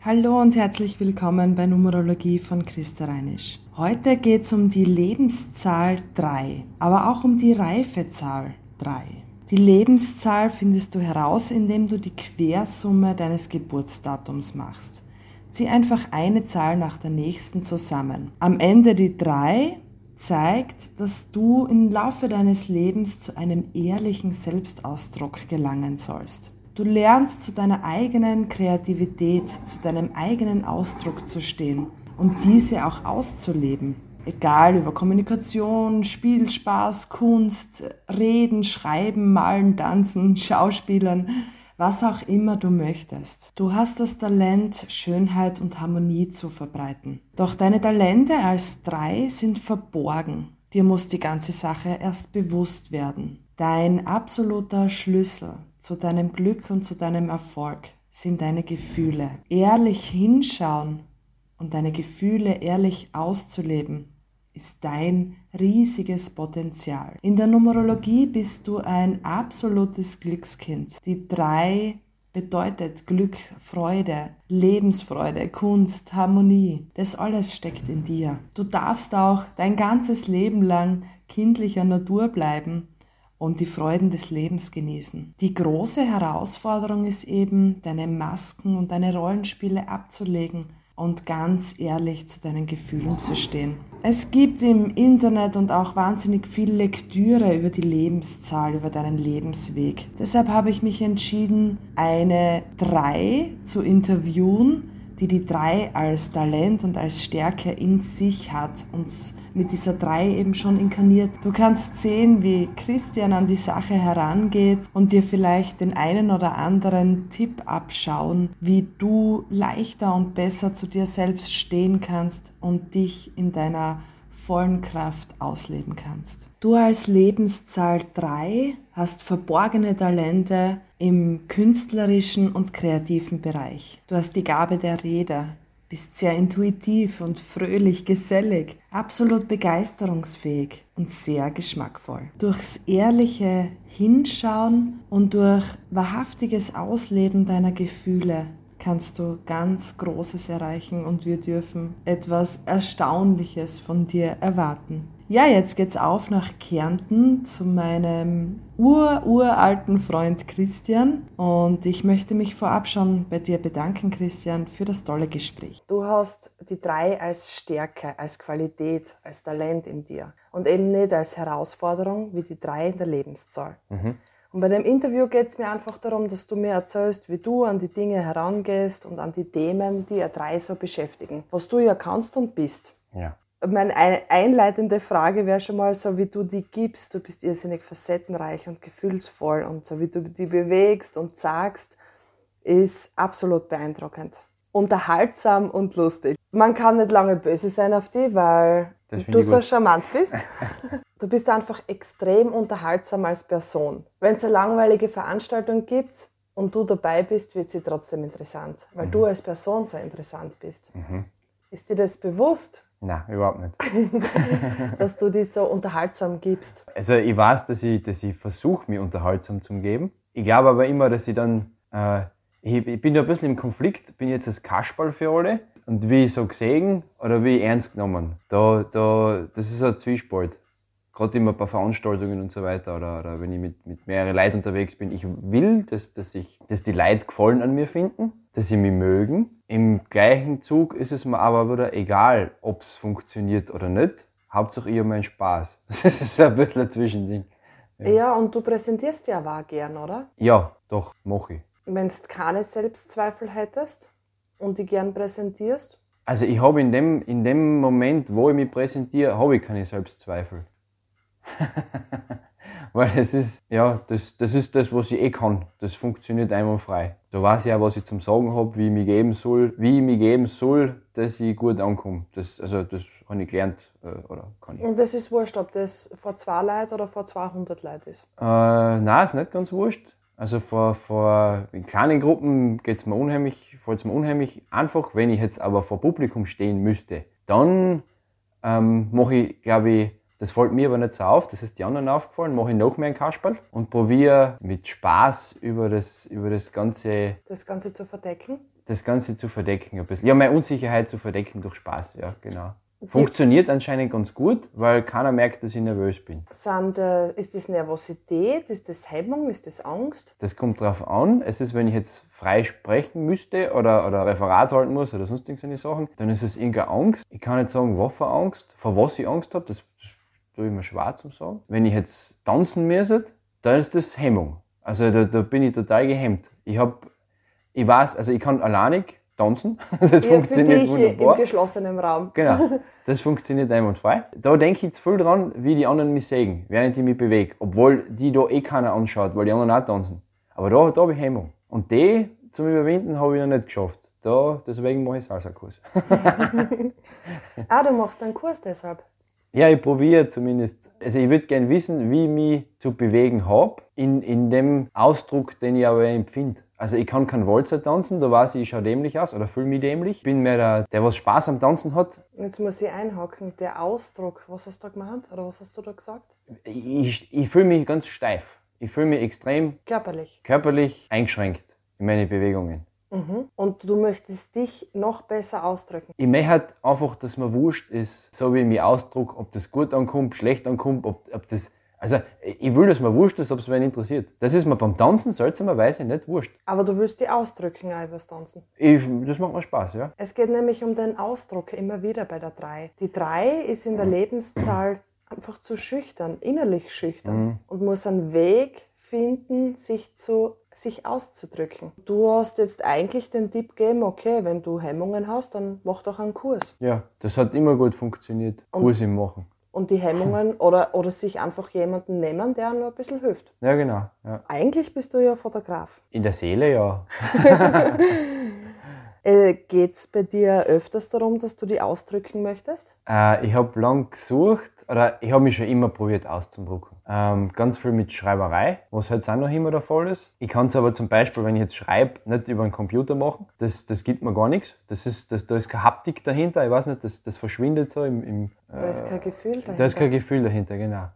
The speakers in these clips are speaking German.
Hallo und herzlich willkommen bei Numerologie von Christa Reinisch. Heute geht es um die Lebenszahl 3, aber auch um die Reifezahl 3. Die Lebenszahl findest du heraus, indem du die Quersumme deines Geburtsdatums machst. Zieh einfach eine Zahl nach der nächsten zusammen. Am Ende die 3 zeigt, dass du im Laufe deines Lebens zu einem ehrlichen Selbstausdruck gelangen sollst. Du lernst zu deiner eigenen Kreativität, zu deinem eigenen Ausdruck zu stehen und diese auch auszuleben. Egal über Kommunikation, Spiel, Spaß, Kunst, Reden, Schreiben, Malen, Tanzen, Schauspielern, was auch immer du möchtest. Du hast das Talent, Schönheit und Harmonie zu verbreiten. Doch deine Talente als drei sind verborgen. Dir muss die ganze Sache erst bewusst werden. Dein absoluter Schlüssel zu deinem Glück und zu deinem Erfolg sind deine Gefühle. Ehrlich hinschauen und deine Gefühle ehrlich auszuleben ist dein riesiges Potenzial. In der Numerologie bist du ein absolutes Glückskind. Die drei bedeutet Glück, Freude, Lebensfreude, Kunst, Harmonie. Das alles steckt in dir. Du darfst auch dein ganzes Leben lang kindlicher Natur bleiben und die Freuden des Lebens genießen. Die große Herausforderung ist eben, deine Masken und deine Rollenspiele abzulegen und ganz ehrlich zu deinen Gefühlen zu stehen. Es gibt im Internet und auch wahnsinnig viel Lektüre über die Lebenszahl, über deinen Lebensweg. Deshalb habe ich mich entschieden, eine 3 zu interviewen, die die 3 als Talent und als Stärke in sich hat und mit dieser 3 eben schon inkarniert. Du kannst sehen, wie Christian an die Sache herangeht und dir vielleicht den einen oder anderen Tipp abschauen, wie du leichter und besser zu dir selbst stehen kannst und dich in deiner vollen Kraft ausleben kannst. Du als Lebenszahl 3 hast verborgene Talente im künstlerischen und kreativen Bereich. Du hast die Gabe der Rede, bist sehr intuitiv und fröhlich, gesellig, absolut begeisterungsfähig und sehr geschmackvoll. Durchs ehrliche Hinschauen und durch wahrhaftiges Ausleben deiner Gefühle kannst du ganz Großes erreichen und wir dürfen etwas Erstaunliches von dir erwarten. Ja, jetzt geht's auf nach Kärnten zu meinem ur-uralten Freund Christian und ich möchte mich vorab schon bei dir bedanken, Christian, für das tolle Gespräch. Du hast die drei als Stärke, als Qualität, als Talent in dir und eben nicht als Herausforderung wie die drei in der Lebenszahl. Mhm. Und bei dem Interview geht es mir einfach darum, dass du mir erzählst, wie du an die Dinge herangehst und an die Themen, die ihr drei so beschäftigen, was du ja kannst und bist. Ja meine einleitende Frage wäre schon mal so, wie du die gibst. Du bist irrsinnig facettenreich und gefühlsvoll und so wie du die bewegst und sagst, ist absolut beeindruckend. Unterhaltsam und lustig. Man kann nicht lange böse sein auf dich, weil du so charmant bist. Du bist einfach extrem unterhaltsam als Person. Wenn es eine langweilige Veranstaltung gibt und du dabei bist, wird sie trotzdem interessant, weil mhm. du als Person so interessant bist. Mhm. Ist dir das bewusst? Nein, überhaupt nicht. dass du dich so unterhaltsam gibst. Also ich weiß, dass ich, dass ich versuche, mich unterhaltsam zu geben. Ich glaube aber immer, dass ich dann, äh, ich, ich, bin ja ein bisschen im Konflikt, bin jetzt das Kasperl für alle und wie so gesehen oder wie ernst genommen. Da, da, das ist ein Zwiespalt. Gerade immer bei Veranstaltungen und so weiter oder, oder wenn ich mit, mit mehreren Leuten unterwegs bin. Ich will, dass, dass, ich, dass die Leute Gefallen an mir finden, dass sie mich mögen im gleichen Zug ist es mir aber wieder egal, ob es funktioniert oder nicht. Hauptsache ich habe meinen Spaß. Das ist ein bisschen ein Zwischending. Ja. ja, und du präsentierst ja auch gern, oder? Ja, doch, mache ich. Wenn du keine Selbstzweifel hättest und die gern präsentierst? Also ich habe in dem, in dem Moment, wo ich mich präsentiere, habe ich keine Selbstzweifel. Weil das ist, ja, das, das ist das, was ich eh kann. Das funktioniert einwandfrei. Da weiß ich auch, was ich zum Sagen habe, wie ich mich geben soll, wie ich mich geben soll, dass ich gut ankomme. Das, also das habe ich gelernt äh, oder kann ich. Und das ist wurscht, ob das vor zwei Leuten oder vor 200 Leuten ist? Äh, nein, ist nicht ganz wurscht. Also vor, vor in kleinen Gruppen geht's mir unheimlich, fällt es mir unheimlich einfach. Wenn ich jetzt aber vor Publikum stehen müsste, dann ähm, mache ich, glaube ich, das fällt mir aber nicht so auf, das ist die anderen aufgefallen, mache ich noch mehr ein Kasperl und probiere mit Spaß über das, über das Ganze... Das Ganze zu verdecken? das Ganze zu verdecken ein bisschen. Ja, meine Unsicherheit zu verdecken durch Spaß, ja, genau. Funktioniert anscheinend ganz gut, weil keiner merkt, dass ich nervös bin. Sind, äh, ist das Nervosität, ist das Hemmung, ist das Angst? Das kommt drauf an. Es ist, wenn ich jetzt frei sprechen müsste oder, oder Referat halten muss oder sonst irgendwelche Sachen, dann ist es irgendeine Angst. Ich kann nicht sagen, was für Angst, vor was ich Angst habe, das, das tue ich mir schwer zum sagen. Wenn ich jetzt tanzen müsste, dann ist das Hemmung. Also da, da bin ich total gehemmt. Ich habe, ich weiß, also ich kann alleinig tanzen. Das Ja, funktioniert dich wunderbar. im geschlossenen Raum. Genau, das funktioniert einwandfrei. Da denke ich jetzt viel dran, wie die anderen mich sehen, während ich mich bewege. Obwohl die da eh keiner anschaut, weil die anderen auch tanzen. Aber da, da habe ich Hemmung. Und die zum Überwinden habe ich noch nicht geschafft. Da, deswegen mache ich Salsa-Kurs. Ah, du machst einen Kurs deshalb. Ja, ich probiere zumindest. Also ich würde gerne wissen, wie ich mich zu bewegen habe, in, in dem Ausdruck, den ich aber empfinde. Also ich kann keinen Walzer tanzen, da weiß ich, ich schaue dämlich aus oder fühle mich dämlich. Ich bin mehr der, der was Spaß am Tanzen hat. Jetzt muss ich einhaken. Der Ausdruck, was hast du da gemeint? Oder was hast du da gesagt? Ich, ich fühle mich ganz steif. Ich fühle mich extrem Körperlich. körperlich eingeschränkt in meine Bewegungen. Mhm. Und du möchtest dich noch besser ausdrücken. Ich möchte halt einfach, dass mir wurscht ist, so wie ich mich ausdrucke, ob das gut ankommt, schlecht ankommt, ob, ob das. Also, ich will, dass mir wurscht ist, ob es wen interessiert. Das ist mir beim Tanzen seltsamerweise nicht wurscht. Aber du willst dich ausdrücken auch übers Tanzen. Ich, das macht mir Spaß, ja. Es geht nämlich um den Ausdruck immer wieder bei der 3. Die 3 ist in der Lebenszahl einfach zu schüchtern, innerlich schüchtern und muss einen Weg finden, sich zu sich auszudrücken. Du hast jetzt eigentlich den Tipp gegeben, okay, wenn du Hemmungen hast, dann mach doch einen Kurs. Ja, das hat immer gut funktioniert. Kurs im Machen. Und die Hemmungen oder, oder sich einfach jemanden nehmen, der nur ein bisschen hilft. Ja, genau. Ja. Eigentlich bist du ja Fotograf. In der Seele, ja. Äh, Geht es bei dir öfters darum, dass du die ausdrücken möchtest? Äh, ich habe lang gesucht, oder ich habe mich schon immer probiert auszudrucken. Ähm, ganz viel mit Schreiberei, was halt auch noch immer der Fall ist. Ich kann es aber zum Beispiel, wenn ich jetzt schreibe, nicht über einen Computer machen. Das, das gibt mir gar nichts. Das ist, das, da ist keine Haptik dahinter. Ich weiß nicht, das, das verschwindet so im, im Da ist kein Gefühl dahinter. Da ist kein Gefühl dahinter, genau.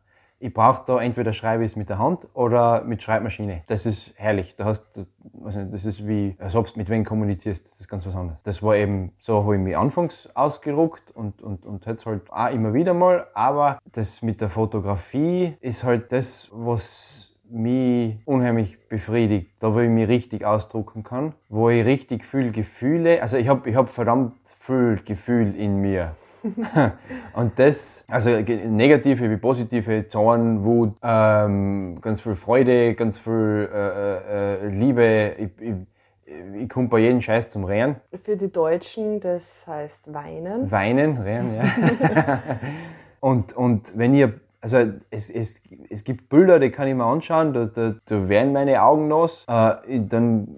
Ich brauche da entweder schreibe ich es mit der Hand oder mit Schreibmaschine. Das ist herrlich. Da hast, das ist wie, als ob du mit wem kommunizierst. Das ist ganz was anderes. Das war eben, so habe ich mich anfangs ausgedruckt und, und, und jetzt halt auch immer wieder mal. Aber das mit der Fotografie ist halt das, was mich unheimlich befriedigt. Da, wo ich mich richtig ausdrucken kann, wo ich richtig viel Gefühle, also ich habe ich hab verdammt viel Gefühl in mir. Und das, also negative wie positive, Zorn, Wut, ähm, ganz viel Freude, ganz viel äh, äh, Liebe. Ich, ich, ich komme bei jedem Scheiß zum Rehren. Für die Deutschen, das heißt weinen. Weinen, Rehren, ja. und, und wenn ihr, also es, es, es gibt Bilder, die kann ich mir anschauen, da, da, da werden meine Augen nass. Äh, dann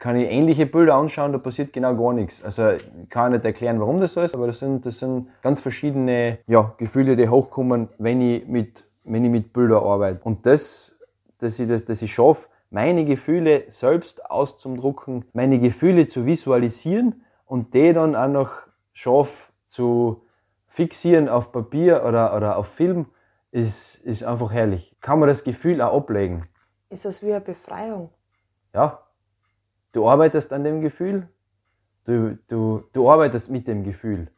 kann ich ähnliche Bilder anschauen, da passiert genau gar nichts. Also ich kann nicht erklären, warum das so ist, aber das sind, das sind ganz verschiedene ja, Gefühle, die hochkommen, wenn ich mit, wenn ich mit Bildern arbeite. Und das, dass ich, das, dass ich schaffe, meine Gefühle selbst auszudrucken, meine Gefühle zu visualisieren und die dann auch noch schaffe zu fixieren auf Papier oder, oder auf Film, ist, ist einfach herrlich. Kann man das Gefühl auch ablegen. Ist das wie eine Befreiung? Ja, du arbeitest an dem Gefühl, du, du, du arbeitest mit dem Gefühl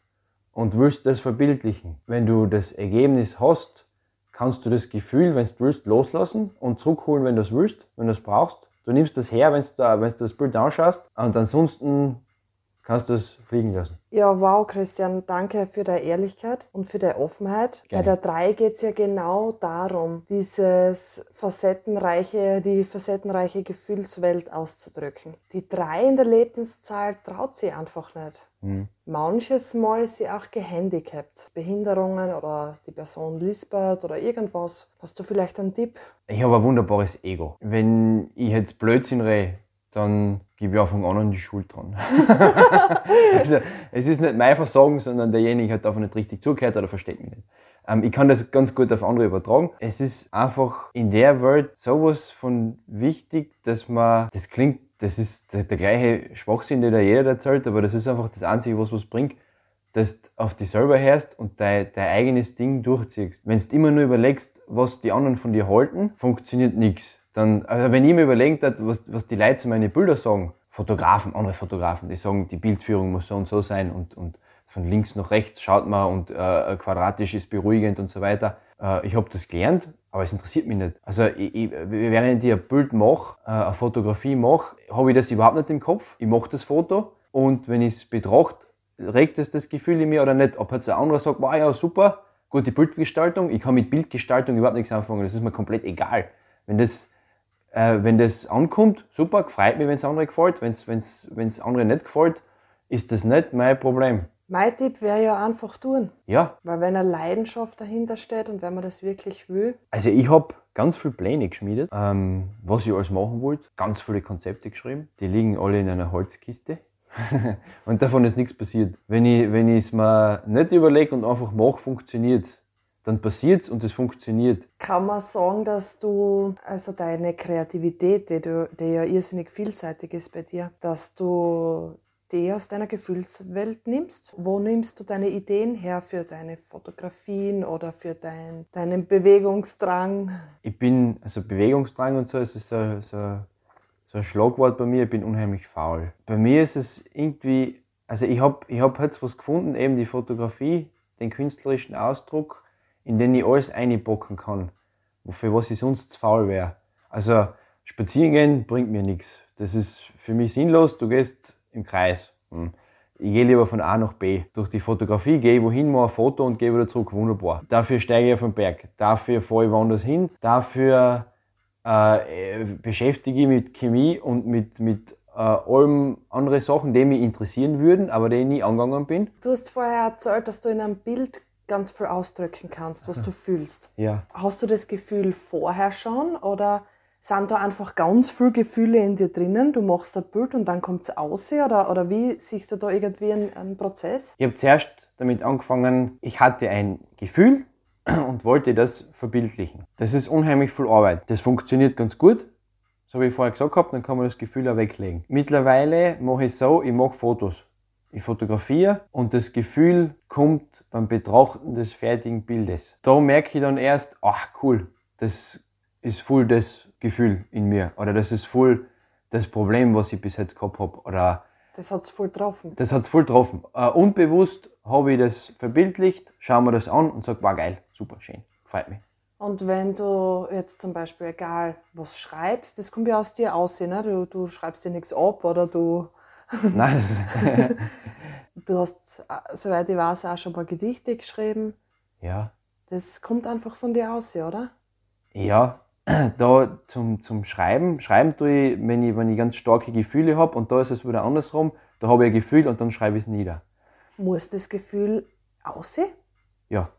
und willst das verbildlichen. Wenn du das Ergebnis hast, kannst du das Gefühl, wenn du willst, loslassen und zurückholen, wenn du es willst, wenn du es brauchst. Du nimmst das her, wenn du, das Bild anschaust und ansonsten kannst du es fliegen lassen. Ja, wow, Christian, danke für deine Ehrlichkeit und für deine Offenheit. Gerne. Bei der 3 geht es ja genau darum, dieses facettenreiche, die facettenreiche Gefühlswelt auszudrücken. Die 3 in der Lebenszahl traut sie einfach nicht. Manches Mal ist sie auch gehandicapt. Behinderungen oder die Person lispert oder irgendwas. Hast du vielleicht einen Tipp? Ich habe ein wunderbares Ego. Wenn ich jetzt Blödsinn rede, dann gebe ich Anfang an an die Schuld dran. also, es ist nicht mein Versagen, sondern derjenige hat einfach nicht richtig zugehört oder versteht mich nicht. Ähm, ich kann das ganz gut auf andere übertragen. Es ist einfach in der Welt sowas von wichtig, dass man, das klingt, das ist der, der gleiche Schwachsinn, den da jeder erzählt, aber das ist einfach das Einzige, was was bringt dass du auf dich selber hörst und dein, dein eigenes Ding durchziehst. Wenn du immer nur überlegst, was die anderen von dir halten, funktioniert nichts. Dann, also wenn ich mir überlegt habe, was, was die Leute zu meinen Bildern sagen, Fotografen, andere Fotografen, die sagen, die Bildführung muss so und so sein und, und von links nach rechts schaut man und äh, quadratisch ist beruhigend und so weiter. Äh, ich habe das gelernt, aber es interessiert mich nicht. Also ich, ich, während ich ein Bild mache, äh, eine Fotografie mache, habe ich das überhaupt nicht im Kopf. Ich mache das Foto und wenn ich es betrachte, regt es das Gefühl in mir oder nicht. Ob jetzt ein anderer sagt, wow, ja, super, gute Bildgestaltung. Ich kann mit Bildgestaltung überhaupt nichts anfangen. Das ist mir komplett egal. Wenn das, äh, wenn das ankommt, super, freut mich, wenn es andere gefällt. Wenn es andere nicht gefällt, ist das nicht mein Problem. Mein Tipp wäre ja einfach tun. Ja. Weil wenn eine Leidenschaft dahinter steht und wenn man das wirklich will. Also ich habe ganz viele Pläne geschmiedet, ähm, was ich alles machen wollte. Ganz viele Konzepte geschrieben. Die liegen alle in einer Holzkiste. und davon ist nichts passiert. Wenn ich wenn es mir nicht überlege und einfach mache, funktioniert es. Dann passiert es und es funktioniert. Kann man sagen, dass du, also deine Kreativität, die, du, die ja irrsinnig vielseitig ist bei dir, dass du die aus deiner Gefühlswelt nimmst? Wo nimmst du deine Ideen her für deine Fotografien oder für dein, deinen Bewegungsdrang? Ich bin, also Bewegungsdrang und so, es ist so, so so ein Schlagwort bei mir, ich bin unheimlich faul. Bei mir ist es irgendwie, also ich habe ich hab jetzt was gefunden, eben die Fotografie, den künstlerischen Ausdruck, in den ich alles einbocken kann, für was ich sonst zu faul wäre. Also spazieren gehen bringt mir nichts. Das ist für mich sinnlos, du gehst im Kreis. Hm. Ich gehe lieber von A nach B. Durch die Fotografie gehe ich wohin, mache ein Foto und gehe wieder zurück. Wunderbar. Dafür steige ich auf den Berg. Dafür fahre ich woanders hin. Dafür äh, beschäftige ich mit Chemie und mit, mit äh, allem andere Sachen, die mich interessieren würden, aber die ich nie angegangen bin. Du hast vorher erzählt, dass du in einem Bild ganz viel ausdrücken kannst, was du fühlst. Ja. Hast du das Gefühl vorher schon oder sind da einfach ganz viele Gefühle in dir drinnen? Du machst ein Bild und dann kommt es aus oder, oder wie siehst du da irgendwie einen, einen Prozess? Ich habe zuerst damit angefangen, ich hatte ein Gefühl und wollte das verbildlichen. Das ist unheimlich viel Arbeit. Das funktioniert ganz gut. So wie ich vorher gesagt habe, dann kann man das Gefühl auch weglegen. Mittlerweile mache ich so, ich mache Fotos. Ich fotografiere und das Gefühl kommt beim Betrachten des fertigen Bildes. Da merke ich dann erst, ach cool, das ist voll das Gefühl in mir. Oder das ist voll das Problem, was ich bis jetzt gehabt habe. Oder das hat es voll getroffen. Das hat es voll getroffen. Uh, unbewusst habe ich das verbildlicht, schaue mir das an und sage, war geil, super, schön, freut mich. Und wenn du jetzt zum Beispiel, egal was schreibst, das kommt ja aus dir aus, ne? du, du schreibst dir nichts ab oder du. Nein, das Du hast, äh, soweit ich weiß, auch schon ein paar Gedichte geschrieben. Ja. Das kommt einfach von dir aus, oder? Ja, da zum, zum Schreiben, schreiben tue ich wenn, ich, wenn ich ganz starke Gefühle habe und da ist es wieder andersrum, da habe ich ein Gefühl und dann schreibe ich es nieder. Muss das Gefühl aussehen? Ja.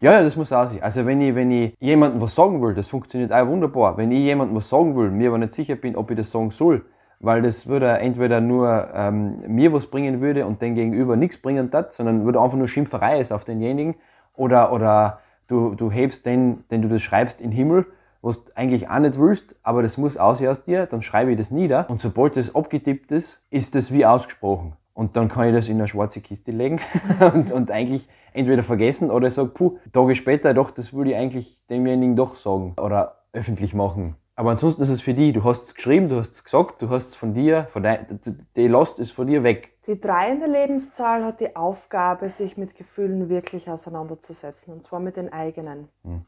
Ja, ja, das muss aussehen. Also wenn ich, wenn ich jemandem was sagen will, das funktioniert auch wunderbar. Wenn ich jemandem was sagen will, mir aber nicht sicher bin, ob ich das sagen soll, weil das würde entweder nur ähm, mir was bringen würde und den Gegenüber nichts bringen hat, sondern würde einfach nur Schimpferei ist auf denjenigen oder, oder du, du hebst den, den du das schreibst, in den Himmel, was du eigentlich auch nicht willst, aber das muss aussehen aus dir, dann schreibe ich das nieder und sobald das abgetippt ist, ist das wie ausgesprochen. Und dann kann ich das in eine schwarze Kiste legen und, und eigentlich entweder vergessen oder sage, puh, Tage später, doch, das würde ich eigentlich demjenigen doch sagen oder öffentlich machen. Aber ansonsten ist es für die, du hast es geschrieben, du hast es gesagt, du hast es von dir, von dein, die Last ist von dir weg. Die drei in der Lebenszahl hat die Aufgabe, sich mit Gefühlen wirklich auseinanderzusetzen, und zwar mit den eigenen. Hm.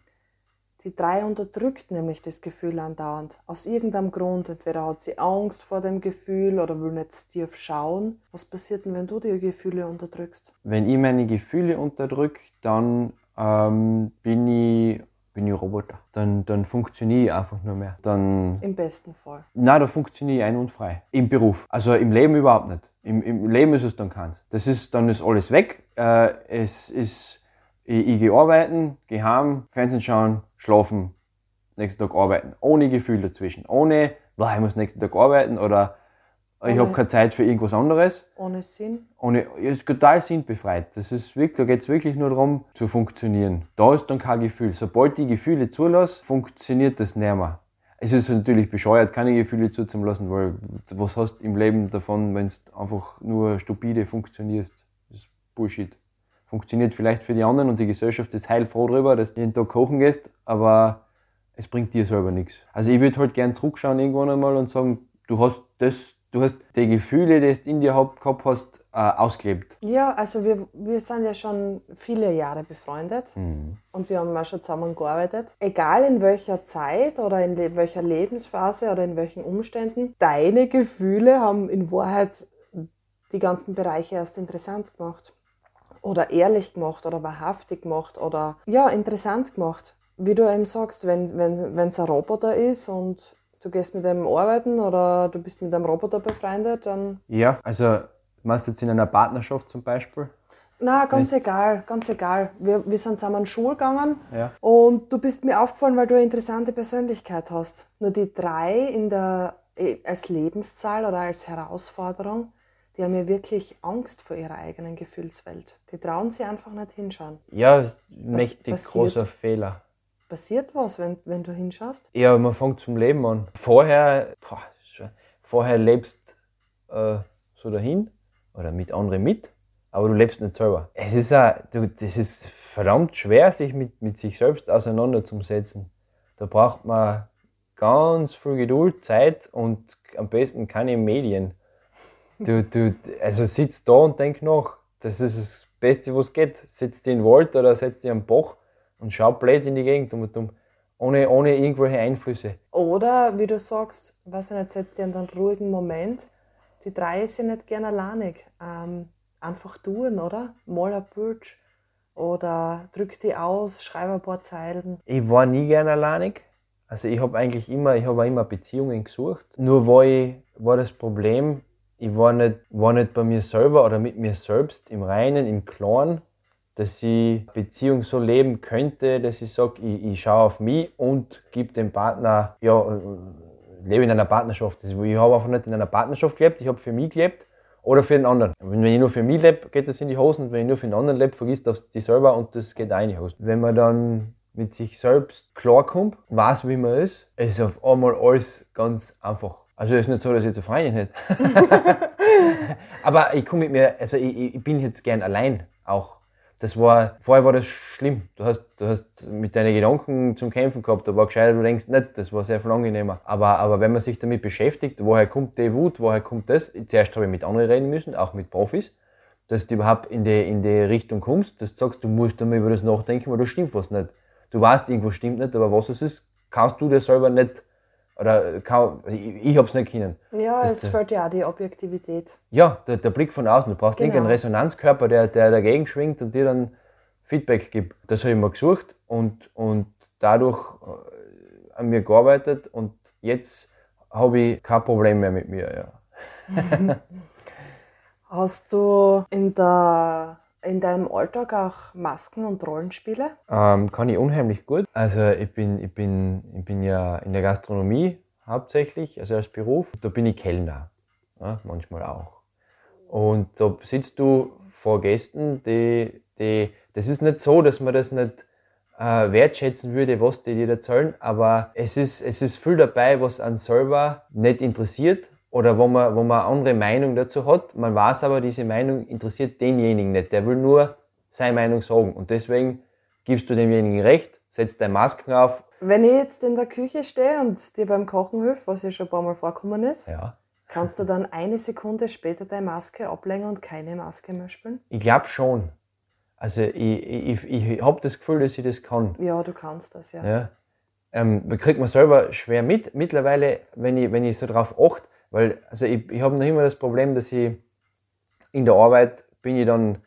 Die drei unterdrückt nämlich das Gefühl andauernd. Aus irgendeinem Grund. Entweder hat sie Angst vor dem Gefühl oder will nicht tief schauen. Was passiert denn, wenn du die Gefühle unterdrückst? Wenn ich meine Gefühle unterdrücke, dann ähm, bin ich bin ich Roboter. Dann, dann funktioniere ich einfach nur mehr. Dann, Im besten Fall. Nein, da funktioniere ich ein- und frei. Im Beruf. Also im Leben überhaupt nicht. Im, im Leben ist es dann keins. Das ist, dann ist alles weg. Äh, es ist ich, ich gehe arbeiten, gehe heim, Fernsehen schauen, schlafen, nächsten Tag arbeiten. Ohne Gefühl dazwischen. Ohne, boah, ich muss nächsten Tag arbeiten oder ich habe keine Zeit für irgendwas anderes. Ohne Sinn? Ohne, ist total sinnbefreit. Das ist wirklich, da geht es wirklich nur darum, zu funktionieren. Da ist dann kein Gefühl. Sobald die Gefühle zulasse, funktioniert das nicht mehr. Es ist natürlich bescheuert, keine Gefühle zuzulassen, weil was hast du im Leben davon, wenn du einfach nur stupide funktionierst? Das ist Bullshit funktioniert vielleicht für die anderen und die Gesellschaft ist heilfroh darüber, dass du jeden Tag kochen gehst, aber es bringt dir selber nichts. Also ich würde halt gern zurückschauen irgendwann einmal und sagen, du hast das du hast die Gefühle, die du in dir gehabt hast, äh, ausgelebt. Ja, also wir, wir sind ja schon viele Jahre befreundet Mhm. und wir haben auch schon zusammengearbeitet. Egal in welcher Zeit oder in le welcher Lebensphase oder in welchen Umständen, deine Gefühle haben in Wahrheit die ganzen Bereiche erst interessant gemacht. Oder ehrlich gemacht oder wahrhaftig gemacht oder ja, interessant gemacht. Wie du eben sagst, wenn wenn wenn, es ein Roboter ist und du gehst mit dem arbeiten oder du bist mit einem Roboter befreundet, dann Ja, also machst du jetzt in einer Partnerschaft zum Beispiel? Na, ganz egal, ganz egal. Wir, wir sind zusammen in Schule gegangen Ja. und du bist mir aufgefallen, weil du eine interessante Persönlichkeit hast. Nur die drei in der, eh, als Lebenszahl oder als Herausforderung, die haben ja wirklich Angst vor ihrer eigenen Gefühlswelt. Die trauen sich einfach nicht hinschauen. Ja, mächtig passiert? großer Fehler. Passiert was, wenn, wenn du hinschaust? Ja, man fängt zum Leben an. Vorher, boah, vorher lebst äh, so dahin oder mit anderen mit, aber du lebst nicht selber. Es ist auch, du, das ist verdammt schwer, sich mit, mit sich selbst auseinanderzusetzen. Da braucht man ganz viel Geduld, Zeit und am besten keine Medien. Du, du, also sitzt da und denk nach. Das ist das Beste, was geht. Sitzt in den Wald oder setzt dich am Bach und schau blöd in die Gegend um und um. Ohne, ohne irgendwelche Einflüsse. Oder, wie du sagst, weiß ich nicht, setzt dir in einen ruhigen Moment. Die drei sind nicht gern alleinig. Ähm, einfach tun, oder? Mal ein Bild oder drück die aus, schreib ein paar Zeilen. Ich war nie gern alleinig. Also ich habe eigentlich immer, ich habe immer Beziehungen gesucht. Nur war, ich, war das Problem, ich war nicht, war nicht bei mir selber oder mit mir selbst im Reinen, im Klaren, dass ich Beziehung so leben könnte, dass ich sage, ich, ich schaue auf mich und gebe dem Partner, ja, äh, lebe in einer Partnerschaft. Ich habe einfach nicht in einer Partnerschaft gelebt, ich habe für mich gelebt oder für den anderen. Wenn ich nur für mich lebe, geht das in die Hosen und wenn ich nur für den anderen lebe, vergisst das die selber und das geht auch in die Hosen. Wenn man dann mit sich selbst klarkommt, weiß, wie man ist, ist auf einmal alles ganz einfach. Also es ist nicht so, dass ich jetzt eine Freundin hätte. Aber ich komme mit mir, also ich, ich bin jetzt gern allein auch. Das war, vorher war das schlimm. Du hast, du hast mit deinen Gedanken zum Kämpfen gehabt, da war gescheiter, du denkst nicht, das war sehr viel angenehmer. Aber, aber wenn man sich damit beschäftigt, woher kommt die Wut, woher kommt das? Zuerst habe ich mit anderen reden müssen, auch mit Profis, dass du überhaupt in die, in die Richtung kommst, dass du sagst, du musst einmal über das nachdenken, weil da stimmt was nicht. Du weißt, irgendwas stimmt nicht, aber was es ist, kannst du dir selber nicht, oder kann, also ich, ich hab's nicht können. Ja, Das- es fällt ja auch die Objektivität. Ja, der, der Blick von außen. Du brauchst Genau. irgendeinen Resonanzkörper, der, der dagegen schwingt und dir dann Feedback gibt. Das habe ich mir gesucht und, und dadurch äh, an mir gearbeitet und jetzt habe ich kein Problem mehr mit mir. Ja. Hast du in, der, in deinem Alltag auch Masken und Rollenspiele? Ähm, kann ich unheimlich gut. Also ich bin, ich, bin, ich bin ja in der Gastronomie hauptsächlich, also als Beruf. Da bin ich Kellner, ja, manchmal auch. Und da sitzt du vor Gästen, die, die, das ist nicht so, dass man das nicht äh, wertschätzen würde, was die dir erzählen, aber es ist, es ist viel dabei, was einen selber nicht interessiert oder wo man, wo man eine andere Meinung dazu hat. Man weiß aber, diese Meinung interessiert denjenigen nicht. Der will nur seine Meinung sagen. Und deswegen gibst du demjenigen recht, setzt deine Masken auf. Wenn ich jetzt in der Küche stehe und dir beim Kochen hilf, was ja schon ein paar Mal vorkommen ist, Ja. kannst du dann eine Sekunde später deine Maske ablegen und keine Maske mehr spielen? Ich glaube schon. Also ich, ich, ich, ich habe das Gefühl, dass ich das kann. Ja, du kannst das, ja. Ja. Ähm, kriegt man selber schwer mit. Mittlerweile, wenn ich, wenn ich so drauf achte, weil also ich, ich habe noch immer das Problem, dass ich in der Arbeit bin ich dann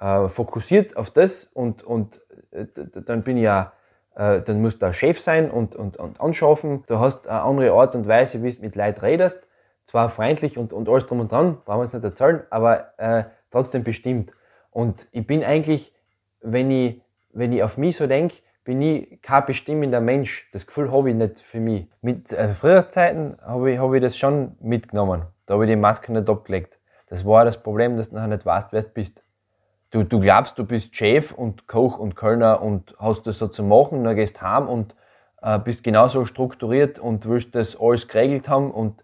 äh, fokussiert auf das und, und äh, dann bin ich ja, äh, dann musst du auch Chef sein und, und, und anschaffen. Du hast eine andere Art und Weise, wie du mit Leuten redest. Zwar freundlich und, und alles drum und dran, brauchen wir es nicht erzählen, aber äh, trotzdem bestimmt. Und ich bin eigentlich, wenn ich, wenn ich auf mich so denke, bin ich kein bestimmender Mensch. Das Gefühl habe ich nicht für mich. Mit äh, Frühjahrszeiten habe ich, habe ich das schon mitgenommen. Da habe ich die Maske nicht abgelegt. Das war das Problem, dass du nachher nicht weißt, wer du bist. Du, du glaubst, du bist Chef und Koch und Kölner und hast das so zu machen, dann gehst heim und äh, bist genauso strukturiert und willst das alles geregelt haben und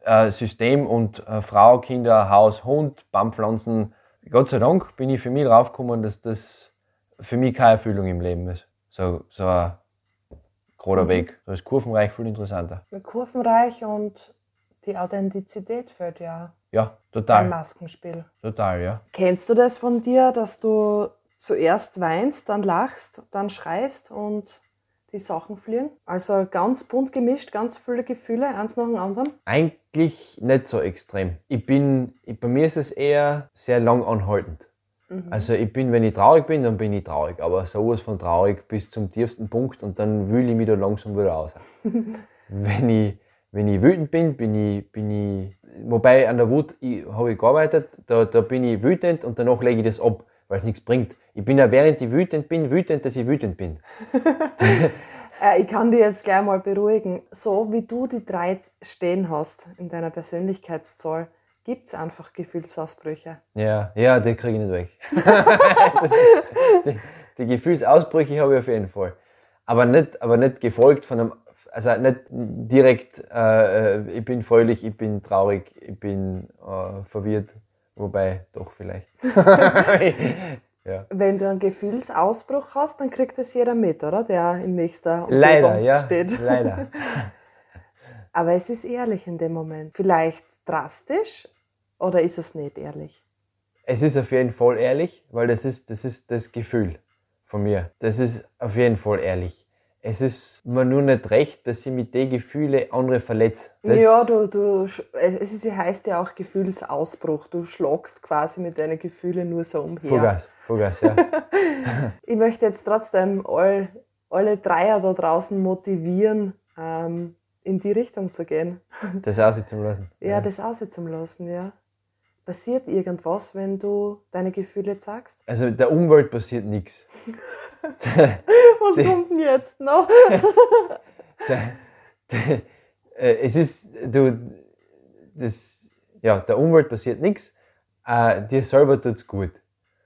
äh, System und äh, Frau, Kinder, Haus, Hund, Baumpflanzen. Gott sei Dank bin ich für mich draufgekommen, dass das für mich keine Erfüllung im Leben ist. So, so ein gerader Weg. Da ist Kurvenreich viel interessanter. Kurvenreich und Die Authentizität fehlt ja Ja, total. Maskenspiel. Total, ja. Kennst du das von dir, dass du zuerst weinst, dann lachst, dann schreist und die Sachen fliegen? Also ganz bunt gemischt, ganz viele Gefühle, eins nach dem anderen? Eigentlich nicht so extrem. Ich bin, ich, bei mir ist es eher sehr lang anhaltend. Also ich bin, wenn ich traurig bin, dann bin ich traurig. Aber sowas von traurig bis zum tiefsten Punkt und dann wühle ich mich da langsam wieder raus. wenn, ich, wenn ich wütend bin, bin ich, bin ich, wobei an der Wut ich, habe ich gearbeitet, da, da bin ich wütend und danach lege ich das ab, weil es nichts bringt. Ich bin ja während ich wütend bin, wütend, dass ich wütend bin. Äh, ich kann dich jetzt gleich mal beruhigen. So wie du die drei stehen hast in deiner Persönlichkeitszahl, gibt es einfach Gefühlsausbrüche. Ja, ja, die kriege ich nicht weg. ist, die, die Gefühlsausbrüche habe ich auf jeden Fall. Aber nicht, aber nicht gefolgt von einem, also nicht direkt, äh, äh, ich bin fröhlich, ich bin traurig, ich bin äh, verwirrt. Wobei, doch vielleicht. ja. Wenn du einen Gefühlsausbruch hast, dann kriegt das jeder mit, oder? Der in nächster Umgebung Leider, ja. steht. Leider. Aber es ist ehrlich in dem Moment. Vielleicht drastisch oder ist es nicht ehrlich? Es ist auf jeden Fall ehrlich, weil das ist, das ist das Gefühl von mir. Das ist auf jeden Fall ehrlich. Es ist mir nur nicht recht, dass ich mit den Gefühlen andere verletze. Das, ja, du, du, es ist, heißt ja auch Gefühlsausbruch. Du schlagst quasi mit deinen Gefühlen nur so umher. Vollgas, Vollgas, ja. Ich möchte jetzt trotzdem all, alle Dreier da draußen motivieren, ähm, in die Richtung zu gehen. Das aussitzen lassen. Ja, das aussitzen lassen, ja. Passiert irgendwas, wenn du deine Gefühle zeigst? Also der Umwelt passiert nichts. Was kommt denn jetzt noch? Es ist, du, das, ja, der Umwelt passiert nichts. Äh, dir selber tut's gut.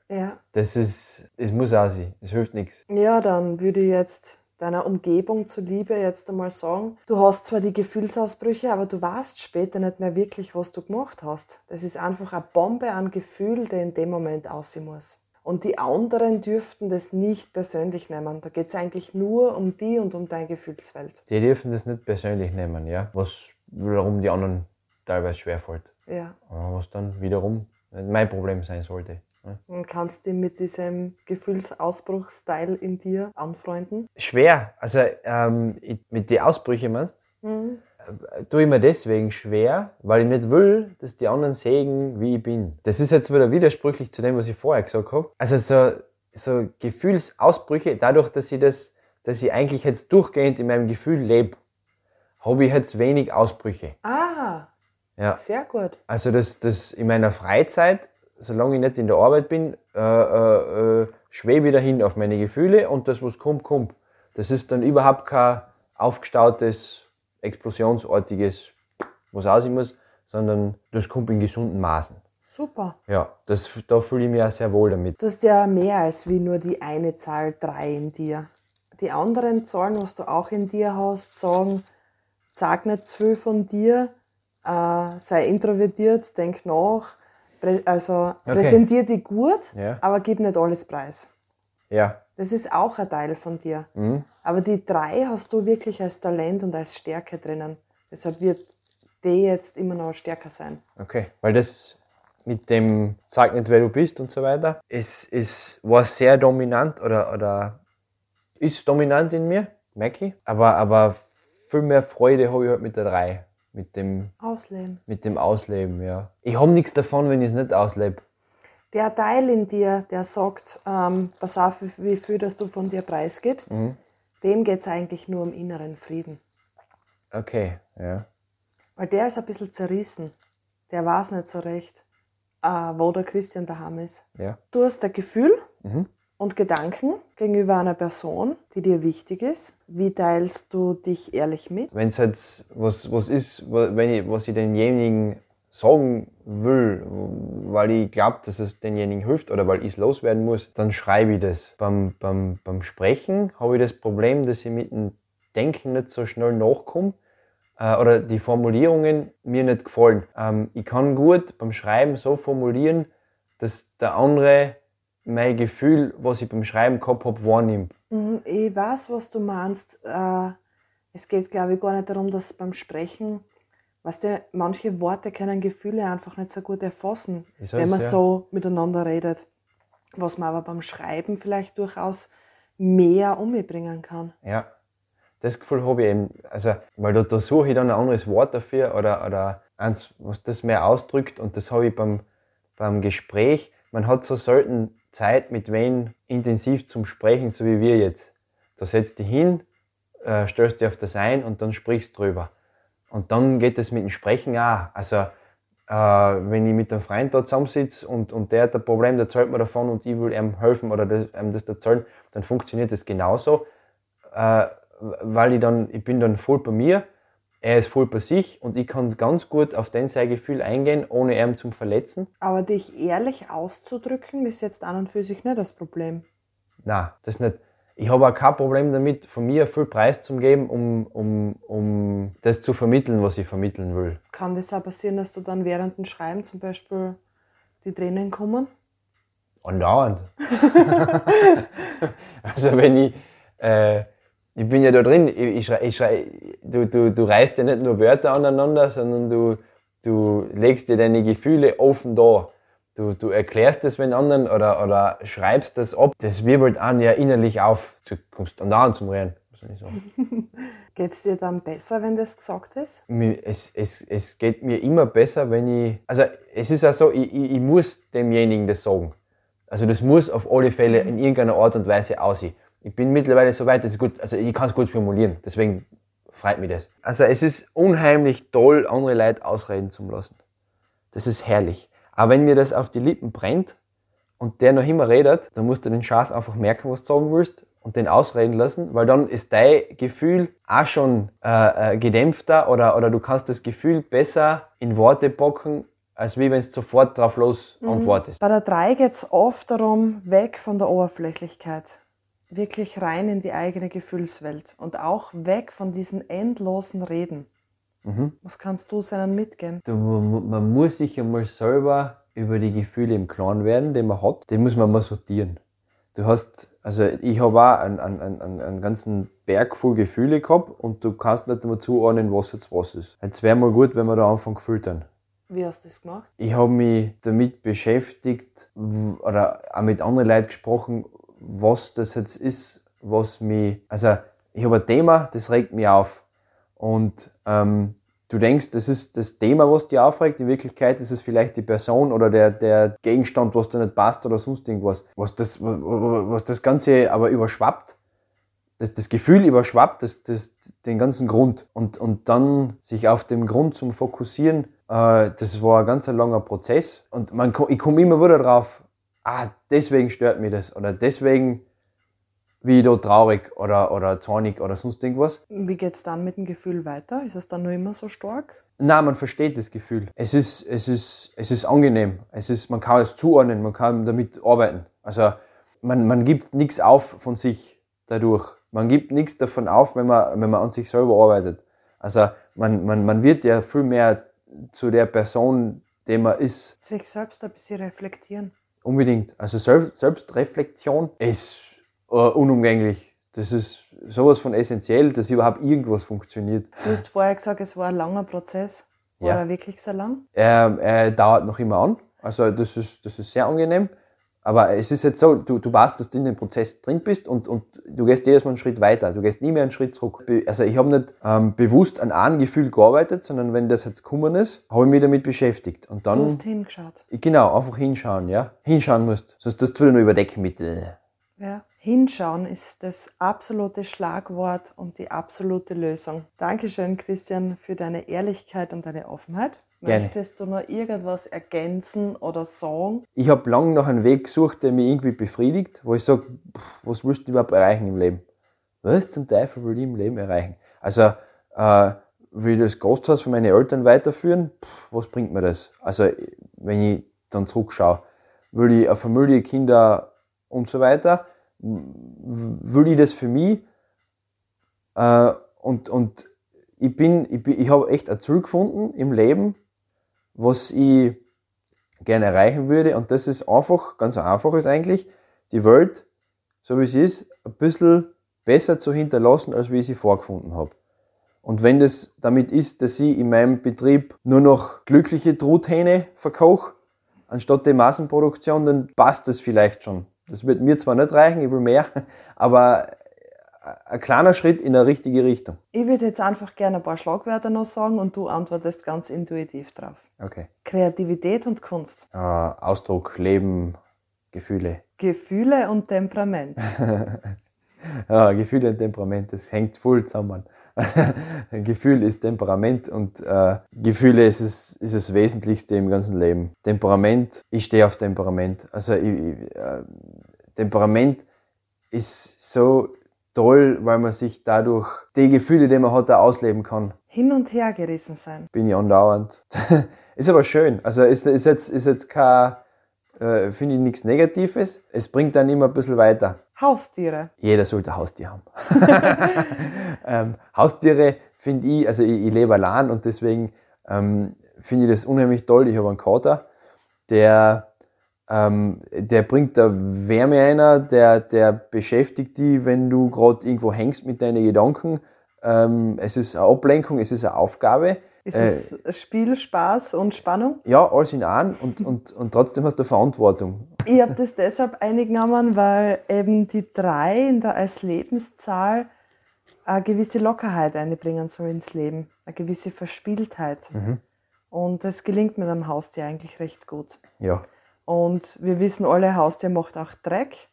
Ja. Das ist, es muss auch sein. Es hilft nichts. ja, dann würde ich jetzt deiner Umgebung zuliebe jetzt einmal sagen, du hast zwar die Gefühlsausbrüche, aber du weißt später nicht mehr wirklich, was du gemacht hast. Das ist einfach eine Bombe an Gefühl, der in dem Moment aussehen muss. Und die anderen dürften das nicht persönlich nehmen. Da geht es eigentlich nur um die und um deine Gefühlswelt. Die dürfen das nicht persönlich nehmen, ja. Was wiederum die anderen teilweise schwerfällt. Ja. Was dann wiederum mein Problem sein sollte. Und kannst dich mit diesem Gefühlsausbruchsteil in dir anfreunden? Schwer. Also ähm, ich, mit den Ausbrüchen meinst äh, tue ich mir deswegen schwer, weil ich nicht will, dass die anderen sehen, wie ich bin. Das ist jetzt wieder widersprüchlich zu dem, was ich vorher gesagt habe. Also so, so Gefühlsausbrüche, dadurch, dass ich das, dass ich eigentlich jetzt durchgehend in meinem Gefühl lebe, habe ich jetzt wenig Ausbrüche. Ah, Ja. sehr gut. Also das, das in meiner Freizeit, solange ich nicht in der Arbeit bin, äh, äh, äh, schwebe ich dahin auf meine Gefühle und das, was kommt, kommt. Das ist dann überhaupt kein aufgestautes, explosionsartiges, was aussehen muss, sondern das kommt in gesunden Maßen. Super. Ja, das, da fühle ich mich auch sehr wohl damit. Du hast ja mehr als wie nur die eine Zahl 3 in dir. Die anderen Zahlen, was du auch in dir hast, sagen, sag nicht zu viel von dir, äh, sei introvertiert, denk nach, also präsentier dich gut, Ja. aber gib nicht alles preis. Ja, Das ist auch ein Teil von dir. Mhm. Aber die drei hast du wirklich als Talent und als Stärke drinnen. Deshalb wird die jetzt immer noch stärker sein. okay. Weil das mit dem zeig nicht, wer du bist und so weiter, es, es war sehr dominant oder, oder ist dominant in mir, merke ich. Aber, aber viel mehr Freude habe ich halt mit der 3, mit dem, Ausleben. mit dem Ausleben, ja. Ich habe nichts davon, wenn ich es nicht auslebe. Der Teil in dir, der sagt, ähm, pass auf, wie- viel dass du von dir preisgibst, dem geht es eigentlich nur um inneren Frieden. Okay, ja. Weil der ist ein bisschen zerrissen. Der weiß nicht so recht, äh, wo der Christian daheim ist. Ja. Du hast ein Gefühl und Gedanken gegenüber einer Person, die dir wichtig ist. Wie teilst du dich ehrlich mit? Wenn es jetzt was, was ist, wenn ich, was ich denjenigen sagen will, weil ich glaube, dass es denjenigen hilft oder weil ich es loswerden muss, dann schreibe ich das. Beim, beim, beim Sprechen habe ich das Problem, dass ich mit dem Denken nicht so schnell nachkomme äh, oder die Formulierungen mir nicht gefallen. Ähm, ich kann gut beim Schreiben so formulieren, dass der andere mein Gefühl, was ich beim Schreiben gehabt habe, wahrnimmt. Mhm, Ich weiß, was du meinst. Äh, Es geht, glaube ich, gar nicht darum, dass beim Sprechen Weißt du, manche Worte können Gefühle einfach nicht so gut erfassen, Ist wenn man ja. so miteinander redet. Was man aber beim Schreiben vielleicht durchaus mehr umbringen kann. Ja, das Gefühl habe ich eben, also, weil da, da suche ich dann ein anderes Wort dafür oder, oder eins, was das mehr ausdrückt und das habe ich beim, beim Gespräch. Man hat so selten Zeit, mit wen intensiv zum Sprechen, so wie wir jetzt. Da setzt dich hin, äh, stellst dich auf das ein und dann sprichst drüber. Und dann geht es mit dem Sprechen auch. Also, äh, wenn ich mit einem Freund da zusammensitze und, und der hat ein Problem, der erzählt mir davon und ich will ihm helfen oder das, ihm das erzählen, dann funktioniert das genauso. Äh, weil ich dann, ich bin dann voll bei mir, er ist voll bei sich und ich kann ganz gut auf den sein Gefühl eingehen, ohne ihn zu verletzen. Aber dich ehrlich auszudrücken, ist jetzt an und für sich nicht das Problem. Nein, das nicht. Ich habe auch kein Problem damit, von mir viel Preis zu geben, um, um, um das zu vermitteln, was ich vermitteln will. Kann das auch passieren, dass du dann während dem Schreiben zum Beispiel die Tränen kommen? Andauernd. also wenn ich, äh, ich bin ja da drin, ich, ich schrei, ich schrei, du, du, du reißt ja nicht nur Wörter aneinander, sondern du, du legst dir deine Gefühle offen da. Du, du erklärst es wenn anderen oder, oder schreibst das ab. Das wirbelt an ja innerlich auf. Du kommst zum. Was soll ich sagen? Geht es dir dann besser, wenn das gesagt ist? Es, es, es geht mir immer besser, wenn ich. Also, es ist auch so, ich, ich, ich muss demjenigen das sagen. Also, das muss auf alle Fälle in irgendeiner Art und Weise aussehen. Ich bin mittlerweile so weit, dass ich gut, also ich kann es gut formulieren. Deswegen freut mich das. Also, es ist unheimlich toll, andere Leute ausreden zu lassen. Das ist herrlich. Aber wenn mir das auf die Lippen brennt und der noch immer redet, dann musst du den Schatz einfach merken, was du sagen willst und den ausreden lassen, weil dann ist dein Gefühl auch schon äh, äh, gedämpfter oder, oder du kannst das Gefühl besser in Worte packen, als wie wenn du sofort drauf los antwortest. Bei der 3 geht es oft darum, weg von der Oberflächlichkeit. Wirklich rein in die eigene Gefühlswelt und auch weg von diesen endlosen Reden. Was kannst du seinen mitgeben? Du, man muss sich einmal selber über die Gefühle im Klaren werden, die man hat. Die muss man mal sortieren. Du hast, also ich habe auch einen, einen, einen, einen ganzen Berg voll Gefühle gehabt und du kannst nicht einmal zuordnen, was jetzt was ist. Jetzt wäre mal gut, wenn wir da anfangen zu filtern. Wie hast du das gemacht? Ich habe mich damit beschäftigt oder auch mit anderen Leuten gesprochen, was das jetzt ist, was mich. Also, ich habe ein Thema, das regt mich auf. Und ähm, du denkst, das ist das Thema, was dich aufregt. In Wirklichkeit ist es vielleicht die Person oder der, der Gegenstand, was dir nicht passt oder sonst irgendwas. Was das, was, das Ganze aber überschwappt, das, das Gefühl überschwappt, das, das, den ganzen Grund. Und, und dann sich auf dem Grund zum Fokussieren, äh, das war ein ganz langer Prozess. Und man, ich komme immer wieder drauf, ah, deswegen stört mich das. Oder deswegen bin ich da traurig oder, oder zornig oder sonst irgendwas. Wie geht es dann mit dem Gefühl weiter? Ist es dann nur immer so stark? Nein, man versteht das Gefühl. Es ist, es ist, es ist angenehm. Es ist, man kann es zuordnen, man kann damit arbeiten. Also man, man gibt nichts auf von sich dadurch. Man gibt nichts davon auf, wenn man, wenn man an sich selber arbeitet. Also man, man, man wird ja viel mehr zu der Person, die man ist. Sich selbst ein bisschen reflektieren. Unbedingt. Also Selbst, Selbstreflexion ist äh, unumgänglich. Das ist sowas von essentiell, dass überhaupt irgendwas funktioniert. Du hast vorher gesagt, es war ein langer Prozess. War Ja. er wirklich so lang? Er, er dauert noch immer an. Also das ist, das ist sehr angenehm. Aber es ist jetzt so, du, du weißt, dass du in dem Prozess drin bist und, und du gehst jedes Mal einen Schritt weiter. Du gehst nie mehr einen Schritt zurück. Also ich habe nicht ähm, bewusst an einem Gefühl gearbeitet, sondern wenn das jetzt gekommen ist, habe ich mich damit beschäftigt. Und Du dann, hast hingeschaut. genau, einfach hinschauen, ja. Hinschauen musst. Sonst du wieder nur überdecken mit. Ja. Hinschauen ist das absolute Schlagwort und die absolute Lösung. Dankeschön, Christian, für deine Ehrlichkeit und deine Offenheit. Gerne. Möchtest du noch irgendwas ergänzen oder sagen? Ich habe lange nach einem Weg gesucht, der mich irgendwie befriedigt, wo ich sage, was willst du überhaupt erreichen im Leben? Was zum Teufel will ich im Leben erreichen? Also, äh, will ich das Gasthaus von meinen Eltern weiterführen? Pff, was bringt mir das? Also, wenn ich dann zurückschaue, will ich eine Familie, Kinder und so weiter? Will ich das für mich? Äh, und, und ich bin, ich, bin, ich habe echt ein Ziel gefunden im Leben, was ich gerne erreichen würde. Und das ist einfach, ganz einfach ist eigentlich, die Welt, so wie sie ist, ein bisschen besser zu hinterlassen, als wie ich sie vorgefunden habe. Und wenn das damit ist, dass ich in meinem Betrieb nur noch glückliche Truthähne verkoche, anstatt die Massenproduktion, dann passt das vielleicht schon. Das wird mir zwar nicht reichen, ich will mehr, aber ein kleiner Schritt in eine richtige Richtung. Ich würde jetzt einfach gerne ein paar Schlagwörter noch sagen und du antwortest ganz intuitiv drauf. Okay. Kreativität und Kunst. Äh, Ausdruck, Leben, Gefühle. Gefühle und Temperament. ja, Gefühle und Temperament, das hängt voll zusammen. Gefühl ist Temperament und äh, Gefühle ist es, ist das Wesentlichste im ganzen Leben. Temperament, ich stehe auf Temperament. Also ich, ich, äh, Temperament ist so toll, weil man sich dadurch die Gefühle, die man hat, auch ausleben kann. Hin und her gerissen sein. Bin ich andauernd. ist aber schön. Also ist, ist, jetzt, ist jetzt kein, äh, finde ich nichts Negatives. Es bringt dann immer ein bisschen weiter. Haustiere. Jeder sollte Haustier haben. ähm, Haustiere finde ich, also ich, ich, lebe allein und deswegen ähm, finde ich das unheimlich toll. Ich habe einen Kater, der ähm, der bringt da Wärme einer, der, der beschäftigt die, wenn du gerade irgendwo hängst mit deinen Gedanken. Ähm, es ist eine Ablenkung, es ist eine Aufgabe. Ist es äh, Spiel, Spaß und Spannung? Ja, alles in einem und, und, und trotzdem hast du Verantwortung. Ich habe das deshalb eingenommen, weil eben die drei in der, als Lebenszahl eine gewisse Lockerheit einbringen soll ins Leben, eine gewisse Verspieltheit. Mhm. Und das gelingt mit einem Haustier eigentlich recht gut. Ja. Und wir wissen alle, Haustier macht auch Dreck.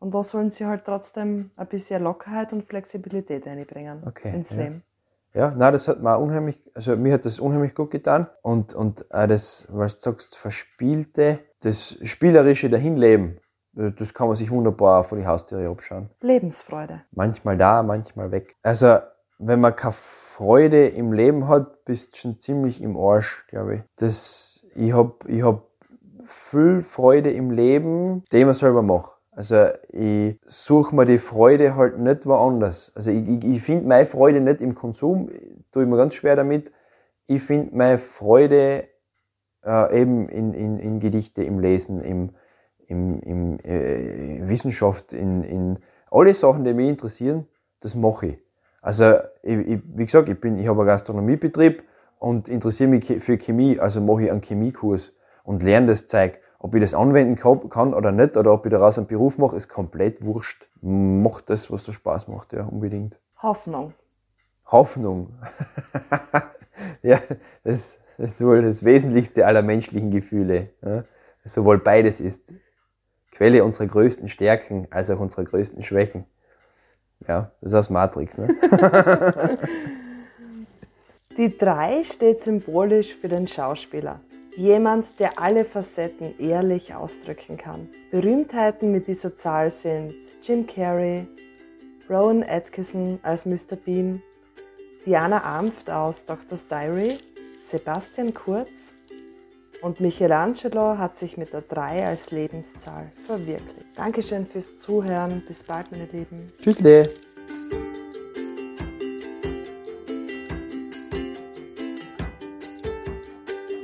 Und da sollen sie halt trotzdem ein bisschen Lockerheit und Flexibilität einbringen okay, ins ja. Leben. Ja, nein, das hat mir unheimlich, also mir hat das unheimlich gut getan. Und, und auch das, was du sagst, Verspielte, das spielerische Dahinleben, das kann man sich wunderbar vor die Haustiere abschauen. Lebensfreude. Manchmal da, manchmal weg. Also, wenn man keine Freude im Leben hat, bist du schon ziemlich im Arsch, glaube ich. Das, ich hab, ich hab viel Freude im Leben, die man selber macht. Also ich suche mir die Freude halt nicht woanders. Also ich, ich, ich finde meine Freude nicht im Konsum, tue ich mir ganz schwer damit. Ich finde meine Freude äh, eben in, in, in Gedichte, im Lesen, im, im, im äh, Wissenschaft, in, in alle Sachen, die mich interessieren, das mache ich. Also ich, ich, wie gesagt, ich, ich habe einen Gastronomiebetrieb und interessiere mich für Chemie, also mache ich einen Chemiekurs und lerne das Zeug. Ob ich das anwenden kann oder nicht, oder ob ich daraus einen Beruf mache, ist komplett wurscht. Mach das, was dir Spaß macht, ja, unbedingt. Hoffnung. Hoffnung. ja, das, das, ist wohl das Wesentlichste aller menschlichen Gefühle. Ja, sowohl beides ist. Quelle unserer größten Stärken als auch unserer größten Schwächen. Ja, das ist aus Matrix. Ne? Die 3 steht symbolisch für den Schauspieler. Jemand, der alle Facetten ehrlich ausdrücken kann. Berühmtheiten mit dieser Zahl sind Jim Carrey, Rowan Atkinson als Mr. Bean, Diana Amft aus Doctor's Diary, Sebastian Kurz und Michelangelo hat sich mit der 3 als Lebenszahl verwirklicht. Dankeschön fürs Zuhören. Bis bald, meine Lieben. Tschüssle.